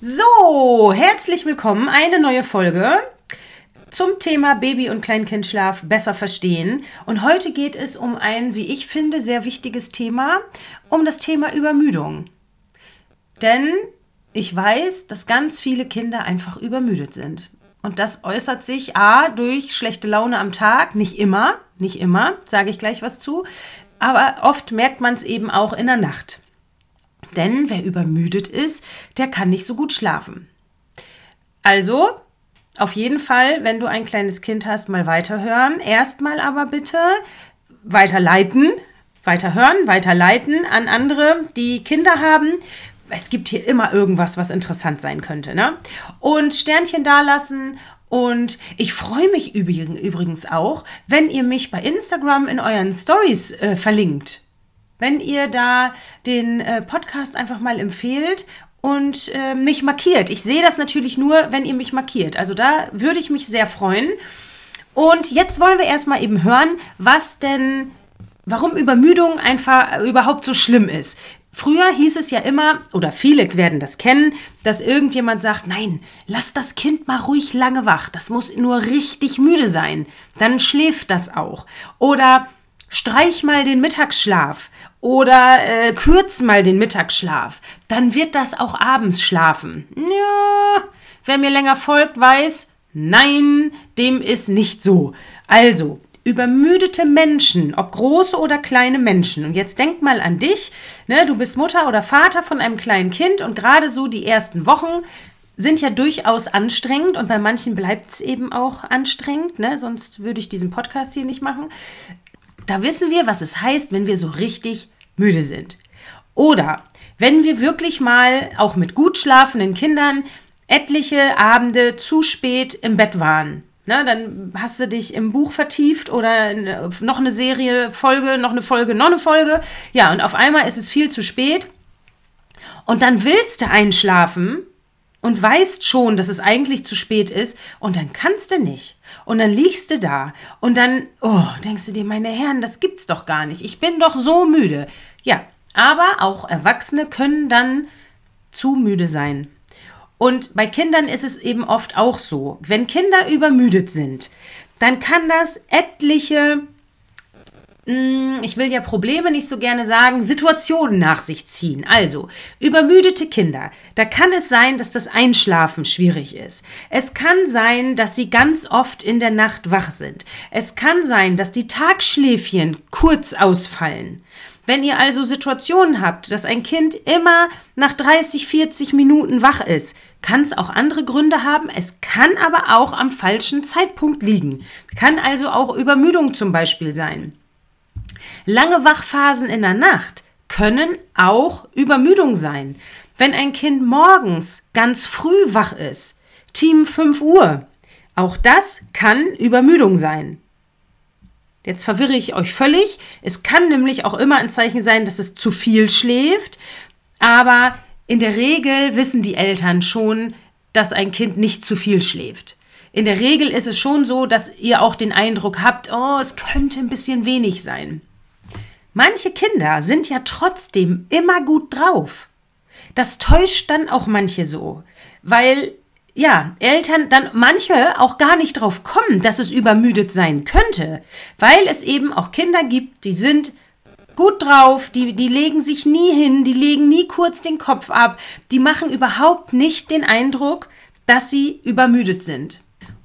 So, herzlich willkommen. Eine neue Folge zum Thema Baby- und Kleinkindschlaf besser verstehen. Und heute geht es um ein, wie ich finde, sehr wichtiges Thema, um das Thema Übermüdung. Denn ich weiß, dass ganz viele Kinder einfach übermüdet sind. Und das äußert sich a durch schlechte Laune am Tag, nicht immer, nicht immer, sage ich gleich was zu, aber oft merkt man es eben auch in der Nacht. Denn wer übermüdet ist, der kann nicht so gut schlafen. Also, auf jeden Fall, wenn du ein kleines Kind hast, mal weiterhören. Erstmal aber bitte weiterleiten, weiterhören, weiterleiten an andere, die Kinder haben. Es gibt hier immer irgendwas, was interessant sein könnte. Ne? Und Sternchen dalassen und ich freue mich übrigens auch, wenn ihr mich bei Instagram in euren Stories äh, verlinkt. Wenn ihr da den äh, Podcast einfach mal empfehlt und äh, mich markiert. Ich sehe das natürlich nur, wenn ihr mich markiert. Also da würde ich mich sehr freuen. Und jetzt wollen wir erstmal eben hören, was denn, warum Übermüdung einfach überhaupt so schlimm ist. Früher hieß es ja immer, oder viele werden das kennen, dass irgendjemand sagt, nein, lass das Kind mal ruhig lange wach, das muss nur richtig müde sein, dann schläft das auch. Oder streich mal den Mittagsschlaf oder äh, kürz mal den Mittagsschlaf, dann wird das auch abends schlafen. Ja, wer mir länger folgt, weiß, nein, dem ist nicht so. Also, übermüdete Menschen, ob große oder kleine Menschen. Und jetzt denk mal an dich, ne, du bist Mutter oder Vater von einem kleinen Kind und gerade so die ersten Wochen sind ja durchaus anstrengend und bei manchen bleibt es eben auch anstrengend, ne, sonst würde ich diesen Podcast hier nicht machen. Da wissen wir, was es heißt, wenn wir so richtig müde sind. Oder wenn wir wirklich mal auch mit gut schlafenden Kindern etliche Abende zu spät im Bett waren. Na, dann hast du dich im Buch vertieft oder noch eine Serie, Folge, noch eine Folge, noch eine Folge. Ja, und auf einmal ist es viel zu spät. Und dann willst du einschlafen und weißt schon, dass es eigentlich zu spät ist und dann kannst du nicht. Und dann liegst du da und dann, oh, denkst du dir, meine Herren, das gibt's doch gar nicht. Ich bin doch so müde. Ja, aber auch Erwachsene können dann zu müde sein. Und bei Kindern ist es eben oft auch so, wenn Kinder übermüdet sind, dann kann das etliche, ich will ja Probleme nicht so gerne sagen, Situationen nach sich ziehen. Also, übermüdete Kinder, da kann es sein, dass das Einschlafen schwierig ist. Es kann sein, dass sie ganz oft in der Nacht wach sind. Es kann sein, dass die Tagschläfchen kurz ausfallen. Wenn ihr also Situationen habt, dass ein Kind immer nach 30, 40 Minuten wach ist, kann es auch andere Gründe haben. Es kann aber auch am falschen Zeitpunkt liegen. Kann also auch Übermüdung zum Beispiel sein. Lange Wachphasen in der Nacht können auch Übermüdung sein. Wenn ein Kind morgens ganz früh wach ist, Team 5 Uhr, auch das kann Übermüdung sein. Jetzt verwirre ich euch völlig. Es kann nämlich auch immer ein Zeichen sein, dass es zu viel schläft. Aber in der Regel wissen die Eltern schon, dass ein Kind nicht zu viel schläft. In der Regel ist es schon so, dass ihr auch den Eindruck habt, oh, es könnte ein bisschen wenig sein. Manche Kinder sind ja trotzdem immer gut drauf. Das täuscht dann auch manche so, weil ja, Eltern dann manche auch gar nicht drauf kommen, dass es übermüdet sein könnte, weil es eben auch Kinder gibt, die sind gut drauf, die, die legen sich nie hin, die legen nie kurz den Kopf ab, die machen überhaupt nicht den Eindruck, dass sie übermüdet sind.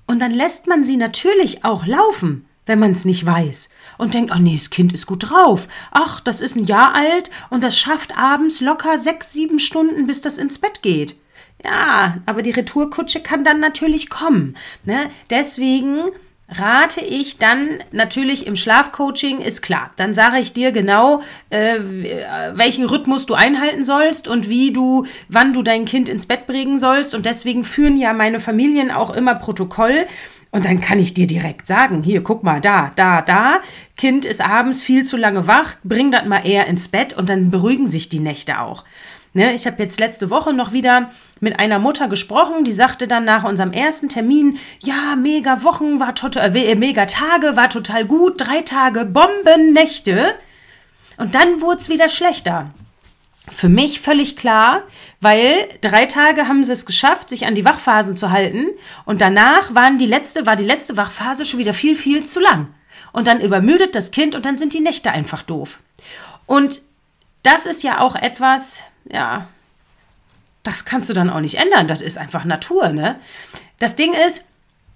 Und dann lässt man sie natürlich auch laufen, wenn man es nicht weiß. Und denkt, oh nee, das Kind ist gut drauf. Ach, das ist ein Jahr alt und das schafft abends locker sechs, sieben Stunden, bis das ins Bett geht. Ja, aber die Retourkutsche kann dann natürlich kommen. Ne? Deswegen rate ich dann natürlich im Schlafcoaching, ist klar. Dann sage ich dir genau, äh, welchen Rhythmus du einhalten sollst und wie du, wann du dein Kind ins Bett bringen sollst. Und deswegen führen ja meine Familien auch immer Protokoll. Und dann kann ich dir direkt sagen, hier, guck mal, da, da, da, Kind ist abends viel zu lange wach, bring das mal eher ins Bett und dann beruhigen sich die Nächte auch. Ne, ich habe jetzt letzte Woche noch wieder mit einer Mutter gesprochen, die sagte dann nach unserem ersten Termin, ja, mega Wochen war total, äh, mega Tage, war total gut, drei Tage Bombennächte. Und dann wurde es wieder schlechter. Für mich völlig klar, weil drei Tage haben sie es geschafft, sich an die Wachphasen zu halten und danach waren die letzte, war die letzte Wachphase schon wieder viel, viel zu lang. Und dann übermüdet das Kind und dann sind die Nächte einfach doof. Und das ist ja auch etwas, ja, das kannst du dann auch nicht ändern. Das ist einfach Natur, ne? Das Ding ist,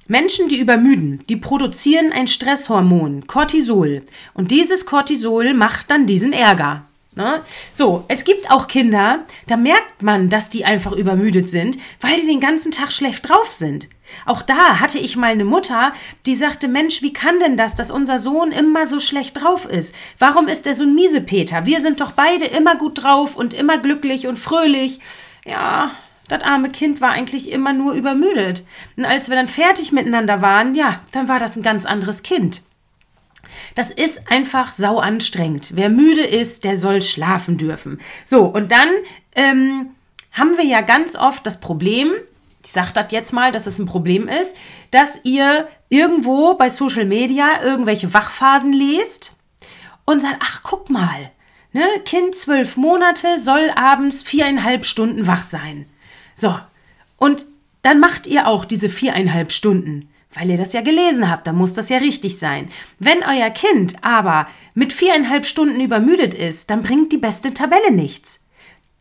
Menschen, die übermüden, die produzieren ein Stresshormon, Cortisol. Und dieses Cortisol macht dann diesen Ärger. Ne? So, es gibt auch Kinder, da merkt man, dass die einfach übermüdet sind, weil die den ganzen Tag schlecht drauf sind. Auch da hatte ich mal eine Mutter, die sagte, Mensch, wie kann denn das, dass unser Sohn immer so schlecht drauf ist? Warum ist er so ein Miesepeter? Wir sind doch beide immer gut drauf und immer glücklich und fröhlich. Ja, das arme Kind war eigentlich immer nur übermüdet. Und als wir dann fertig miteinander waren, ja, dann war das ein ganz anderes Kind. Das ist einfach sau anstrengend. Wer müde ist, der soll schlafen dürfen. So, und dann ähm, haben wir ja ganz oft das Problem, ich sage das jetzt mal, dass es ein Problem ist, dass ihr irgendwo bei Social Media irgendwelche Wachphasen lest und sagt, ach guck mal, ne, Kind zwölf Monate soll abends viereinhalb Stunden wach sein. So, und dann macht ihr auch diese viereinhalb Stunden, weil ihr das ja gelesen habt, dann muss das ja richtig sein. Wenn euer Kind aber mit viereinhalb Stunden übermüdet ist, dann bringt die beste Tabelle nichts.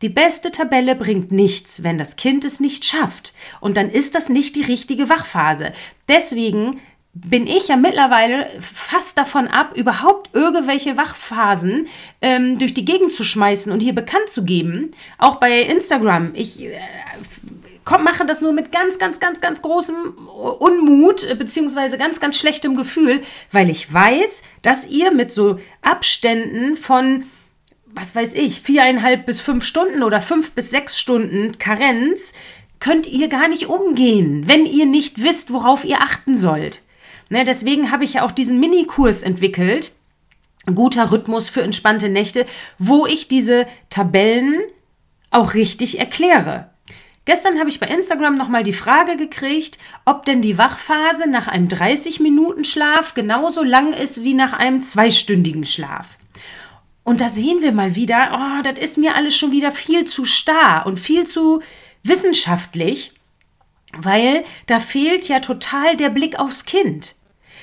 Die beste Tabelle bringt nichts, wenn das Kind es nicht schafft. Und dann ist das nicht die richtige Wachphase. Deswegen bin ich ja mittlerweile fast davon ab, überhaupt irgendwelche Wachphasen ähm, durch die Gegend zu schmeißen und hier bekannt zu geben. Auch bei Instagram. Ich äh, komm, mache das nur mit ganz, ganz, ganz, ganz großem Unmut äh, beziehungsweise ganz, ganz schlechtem Gefühl, weil ich weiß, dass ihr mit so Abständen von was weiß ich, viereinhalb bis fünf Stunden oder fünf bis sechs Stunden Karenz könnt ihr gar nicht umgehen, wenn ihr nicht wisst, worauf ihr achten sollt. Ne, deswegen habe ich ja auch diesen Minikurs entwickelt. Guter Rhythmus für entspannte Nächte, wo ich diese Tabellen auch richtig erkläre. Gestern habe ich bei Instagram nochmal die Frage gekriegt, ob denn die Wachphase nach einem 30-Minuten-Schlaf genauso lang ist wie nach einem zweistündigen Schlaf. Und da sehen wir mal wieder, oh, das ist mir alles schon wieder viel zu starr und viel zu wissenschaftlich, weil da fehlt ja total der Blick aufs Kind.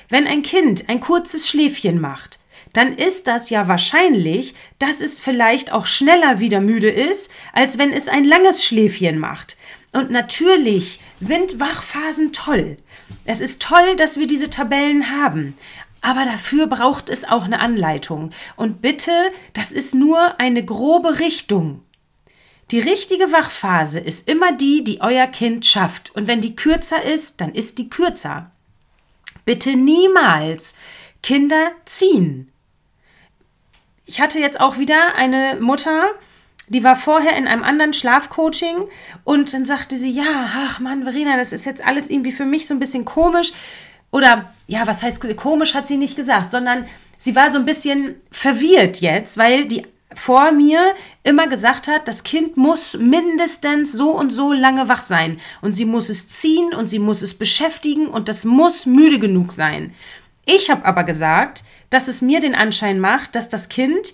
Wenn ein Kind ein kurzes Schläfchen macht, dann ist das ja wahrscheinlich, dass es vielleicht auch schneller wieder müde ist, als wenn es ein langes Schläfchen macht. Und natürlich sind Wachphasen toll. Es ist toll, dass wir diese Tabellen haben. Aber dafür braucht es auch eine Anleitung. Und bitte, das ist nur eine grobe Richtung. Die richtige Wachphase ist immer die, die euer Kind schafft. Und wenn die kürzer ist, dann ist die kürzer. Bitte niemals Kinder ziehen. Ich hatte jetzt auch wieder eine Mutter, die war vorher in einem anderen Schlafcoaching und dann sagte sie, ja, ach Mann, Verena, das ist jetzt alles irgendwie für mich so ein bisschen komisch. Oder, ja, was heißt komisch, hat sie nicht gesagt, sondern sie war so ein bisschen verwirrt jetzt, weil die vor mir immer gesagt hat, das Kind muss mindestens so und so lange wach sein und sie muss es ziehen und sie muss es beschäftigen und das muss müde genug sein. Ich habe aber gesagt, dass es mir den Anschein macht, dass das Kind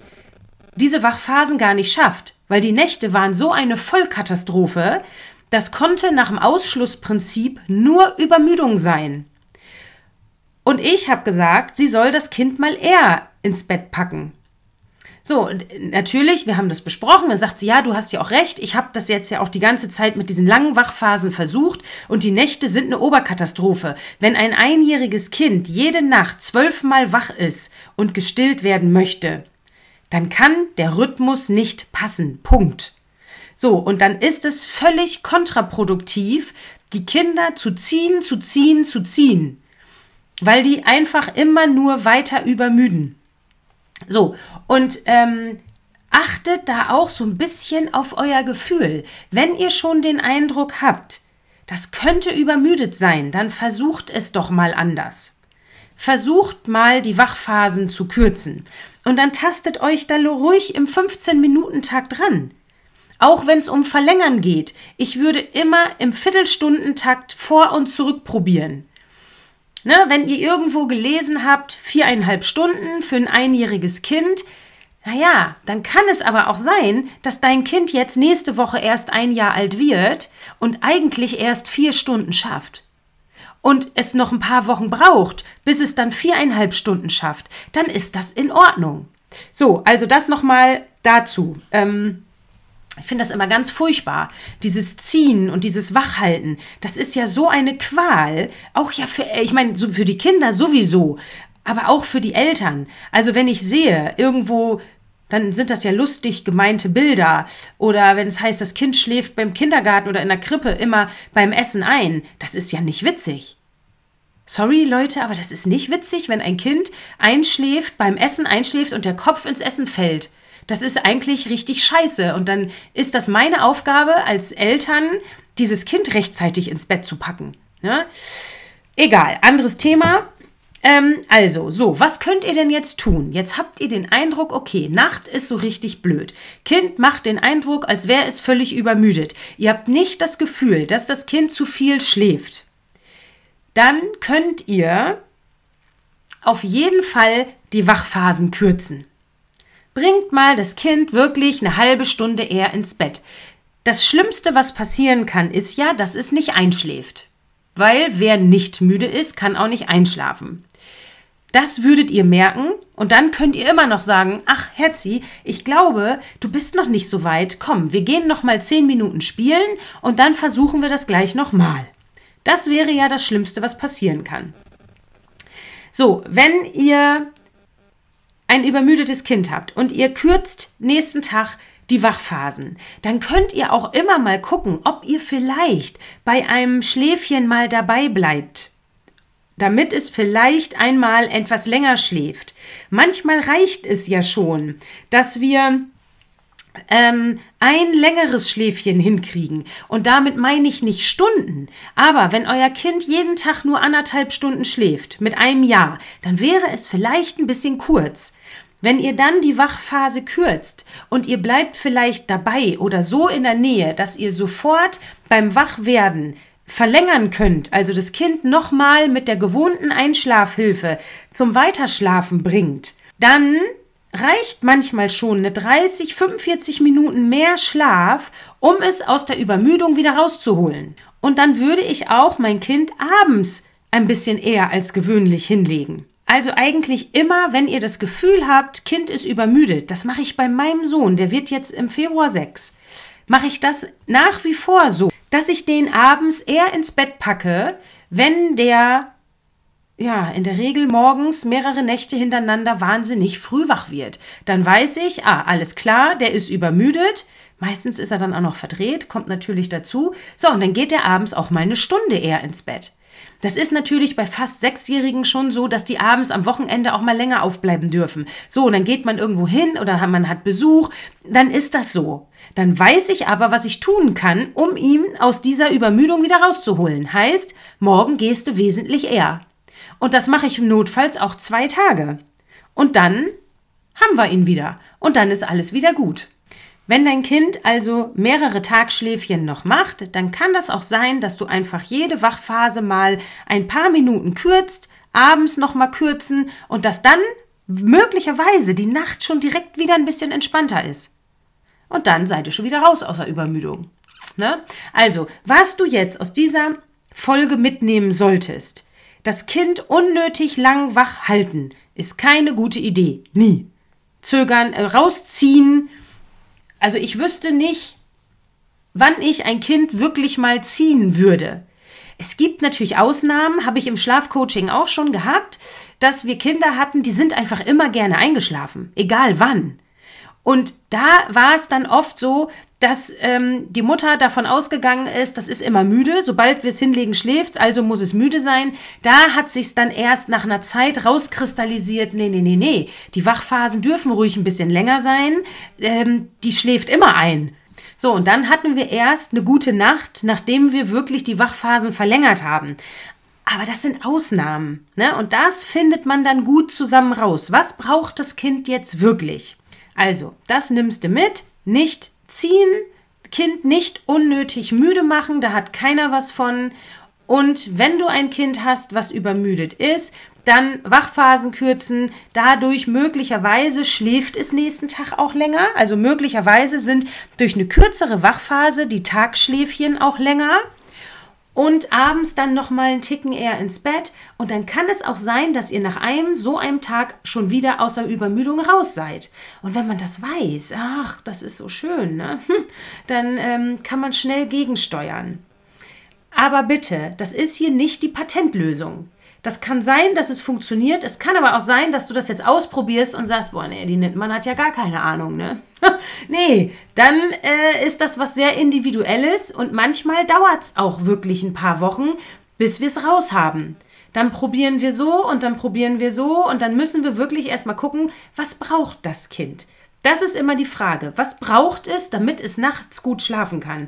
diese Wachphasen gar nicht schafft, weil die Nächte waren so eine Vollkatastrophe, das konnte nach dem Ausschlussprinzip nur Übermüdung sein. Und ich habe gesagt, sie soll das Kind mal eher ins Bett packen. So, natürlich, wir haben das besprochen. Dann sagt sie, ja, du hast ja auch recht. Ich habe das jetzt ja auch die ganze Zeit mit diesen langen Wachphasen versucht und die Nächte sind eine Oberkatastrophe. Wenn ein einjähriges Kind jede Nacht zwölfmal wach ist und gestillt werden möchte, dann kann der Rhythmus nicht passen. Punkt. So, und dann ist es völlig kontraproduktiv, die Kinder zu ziehen, zu ziehen, zu ziehen, weil die einfach immer nur weiter übermüden. So, und ähm, achtet da auch so ein bisschen auf euer Gefühl. Wenn ihr schon den Eindruck habt, das könnte übermüdet sein, dann versucht es doch mal anders. Versucht mal die Wachphasen zu kürzen. Und dann tastet euch da ruhig im 15-Minuten-Takt dran. Auch wenn es um Verlängern geht, ich würde immer im Viertelstundentakt vor und zurück probieren. Ne, wenn ihr irgendwo gelesen habt, viereinhalb Stunden für ein einjähriges Kind, Naja, dann kann es aber auch sein, dass dein Kind jetzt nächste Woche erst ein Jahr alt wird und eigentlich erst vier Stunden schafft. Und es noch ein paar Wochen braucht, bis es dann viereinhalb Stunden schafft, dann ist das in Ordnung. So, also das nochmal dazu. Ähm, ich finde das immer ganz furchtbar. Dieses Ziehen und dieses Wachhalten, das ist ja so eine Qual. Auch ja für, ich meine, so für die Kinder sowieso, aber auch für die Eltern. Also wenn ich sehe, irgendwo dann sind das ja lustig gemeinte Bilder. Oder wenn es heißt, das Kind schläft beim Kindergarten oder in der Krippe immer beim Essen ein. Das ist ja nicht witzig. Sorry, Leute, aber das ist nicht witzig, wenn ein Kind einschläft, beim Essen einschläft und der Kopf ins Essen fällt. Das ist eigentlich richtig scheiße. Und dann ist das meine Aufgabe als Eltern, dieses Kind rechtzeitig ins Bett zu packen. Ja? Egal, anderes Thema. Ähm, also, so, was könnt ihr denn jetzt tun? Jetzt habt ihr den Eindruck, okay, Nacht ist so richtig blöd. Kind macht den Eindruck, als wäre es völlig übermüdet. Ihr habt nicht das Gefühl, dass das Kind zu viel schläft. Dann könnt ihr auf jeden Fall die Wachphasen kürzen. Bringt mal das Kind wirklich eine halbe Stunde eher ins Bett. Das Schlimmste, was passieren kann, ist ja, dass es nicht einschläft. Weil wer nicht müde ist, kann auch nicht einschlafen. Das würdet ihr merken und dann könnt ihr immer noch sagen, ach Herzi, ich glaube, du bist noch nicht so weit. Komm, wir gehen noch mal zehn Minuten spielen und dann versuchen wir das gleich noch mal. Das wäre ja das Schlimmste, was passieren kann. So, wenn ihr ein übermüdetes Kind habt und ihr kürzt nächsten Tag die Wachphasen, dann könnt ihr auch immer mal gucken, ob ihr vielleicht bei einem Schläfchen mal dabei bleibt damit es vielleicht einmal etwas länger schläft. Manchmal reicht es ja schon, dass wir ähm, ein längeres Schläfchen hinkriegen. Und damit meine ich nicht Stunden. Aber wenn euer Kind jeden Tag nur anderthalb Stunden schläft, mit einem Jahr, dann wäre es vielleicht ein bisschen kurz. Wenn ihr dann die Wachphase kürzt und ihr bleibt vielleicht dabei oder so in der Nähe, dass ihr sofort beim Wachwerden verlängern könnt, also das Kind nochmal mit der gewohnten Einschlafhilfe zum Weiterschlafen bringt, dann reicht manchmal schon eine 30, 45 Minuten mehr Schlaf, um es aus der Übermüdung wieder rauszuholen. Und dann würde ich auch mein Kind abends ein bisschen eher als gewöhnlich hinlegen. Also eigentlich immer, wenn ihr das Gefühl habt, Kind ist übermüdet, das mache ich bei meinem Sohn, der wird jetzt im Februar 6, mache ich das nach wie vor so dass ich den abends eher ins Bett packe, wenn der ja, in der Regel morgens mehrere Nächte hintereinander wahnsinnig früh wach wird. Dann weiß ich, ah, alles klar, der ist übermüdet. Meistens ist er dann auch noch verdreht, kommt natürlich dazu. So, und dann geht er abends auch mal eine Stunde eher ins Bett. Das ist natürlich bei fast Sechsjährigen schon so, dass die abends am Wochenende auch mal länger aufbleiben dürfen. So, und dann geht man irgendwo hin oder man hat Besuch, dann ist das so. Dann weiß ich aber, was ich tun kann, um ihn aus dieser Übermüdung wieder rauszuholen. Heißt, morgen gehst du wesentlich eher. Und das mache ich notfalls auch zwei Tage. Und dann haben wir ihn wieder. Und dann ist alles wieder gut. Wenn dein Kind also mehrere Tagschläfchen noch macht, dann kann das auch sein, dass du einfach jede Wachphase mal ein paar Minuten kürzt, abends noch mal kürzen und dass dann möglicherweise die Nacht schon direkt wieder ein bisschen entspannter ist. Und dann seid ihr schon wieder raus aus der Übermüdung. Ne? Also, was du jetzt aus dieser Folge mitnehmen solltest, das Kind unnötig lang wach halten, ist keine gute Idee. Nie. Zögern, äh, rausziehen. Also ich wüsste nicht, wann ich ein Kind wirklich mal ziehen würde. Es gibt natürlich Ausnahmen, habe ich im Schlafcoaching auch schon gehabt, dass wir Kinder hatten, die sind einfach immer gerne eingeschlafen, egal wann. Und da war es dann oft so, dass ähm, die Mutter davon ausgegangen ist, das ist immer müde, sobald wir es hinlegen, schläft also muss es müde sein. Da hat sich's dann erst nach einer Zeit rauskristallisiert, nee, nee, nee, nee, die Wachphasen dürfen ruhig ein bisschen länger sein, ähm, die schläft immer ein. So, und dann hatten wir erst eine gute Nacht, nachdem wir wirklich die Wachphasen verlängert haben. Aber das sind Ausnahmen, ne? Und das findet man dann gut zusammen raus. Was braucht das Kind jetzt wirklich? Also, das nimmst du mit, nicht ziehen, Kind nicht unnötig müde machen, da hat keiner was von. Und wenn du ein Kind hast, was übermüdet ist, dann Wachphasen kürzen. Dadurch möglicherweise schläft es nächsten Tag auch länger. Also möglicherweise sind durch eine kürzere Wachphase die Tagschläfchen auch länger und abends dann noch mal einen Ticken eher ins Bett und dann kann es auch sein, dass ihr nach einem so einem Tag schon wieder außer Übermüdung raus seid. Und wenn man das weiß, ach, das ist so schön, ne? dann ähm, kann man schnell gegensteuern. Aber bitte, das ist hier nicht die Patentlösung. Das kann sein, dass es funktioniert. Es kann aber auch sein, dass du das jetzt ausprobierst und sagst, boah, nee, die man hat ja gar keine Ahnung, ne? nee, dann äh, ist das was sehr Individuelles und manchmal dauert es auch wirklich ein paar Wochen, bis wir es raus haben. Dann probieren wir so und dann probieren wir so und dann müssen wir wirklich erstmal gucken, was braucht das Kind? Das ist immer die Frage. Was braucht es, damit es nachts gut schlafen kann?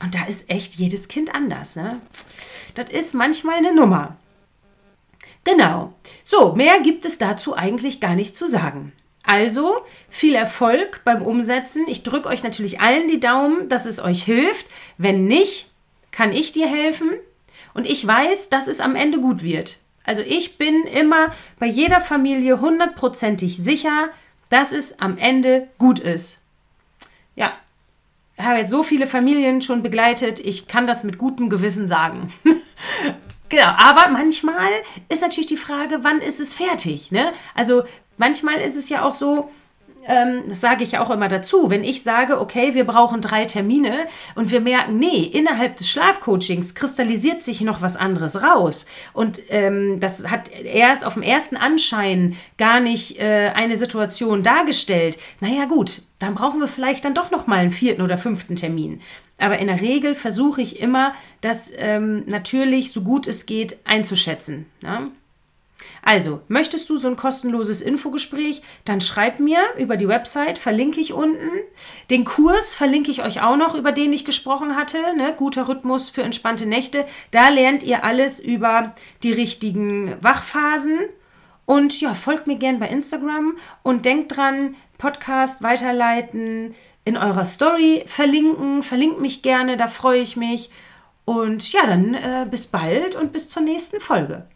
Und da ist echt jedes Kind anders. Ne? Das ist manchmal eine Nummer. Genau. So, mehr gibt es dazu eigentlich gar nicht zu sagen. Also, viel Erfolg beim Umsetzen. Ich drücke euch natürlich allen die Daumen, dass es euch hilft. Wenn nicht, kann ich dir helfen. Und ich weiß, dass es am Ende gut wird. Also ich bin immer bei jeder Familie hundertprozentig sicher, dass es am Ende gut ist. Ja, ich habe jetzt so viele Familien schon begleitet, ich kann das mit gutem Gewissen sagen. Genau, aber manchmal ist natürlich die Frage, wann ist es fertig? Ne? Also manchmal ist es ja auch so, ähm, das sage ich ja auch immer dazu, wenn ich sage, okay, wir brauchen drei Termine und wir merken, nee, innerhalb des Schlafcoachings kristallisiert sich noch was anderes raus und ähm, das hat erst auf dem ersten Anschein gar nicht äh, eine Situation dargestellt. Naja gut, dann brauchen wir vielleicht dann doch noch mal einen vierten oder fünften Termin. Aber in der Regel versuche ich immer, das ähm, natürlich so gut es geht einzuschätzen. Ja? Also, möchtest du so ein kostenloses Infogespräch, dann schreib mir über die Website, verlinke ich unten. Den Kurs verlinke ich euch auch noch, über den ich gesprochen hatte. Ne? Guter Rhythmus für entspannte Nächte. Da lernt ihr alles über die richtigen Wachphasen. Und ja, folgt mir gern bei Instagram und denkt dran, Podcast weiterleiten, in eurer Story verlinken. Verlinkt mich gerne, da freue ich mich. Und ja, dann äh, bis bald und bis zur nächsten Folge.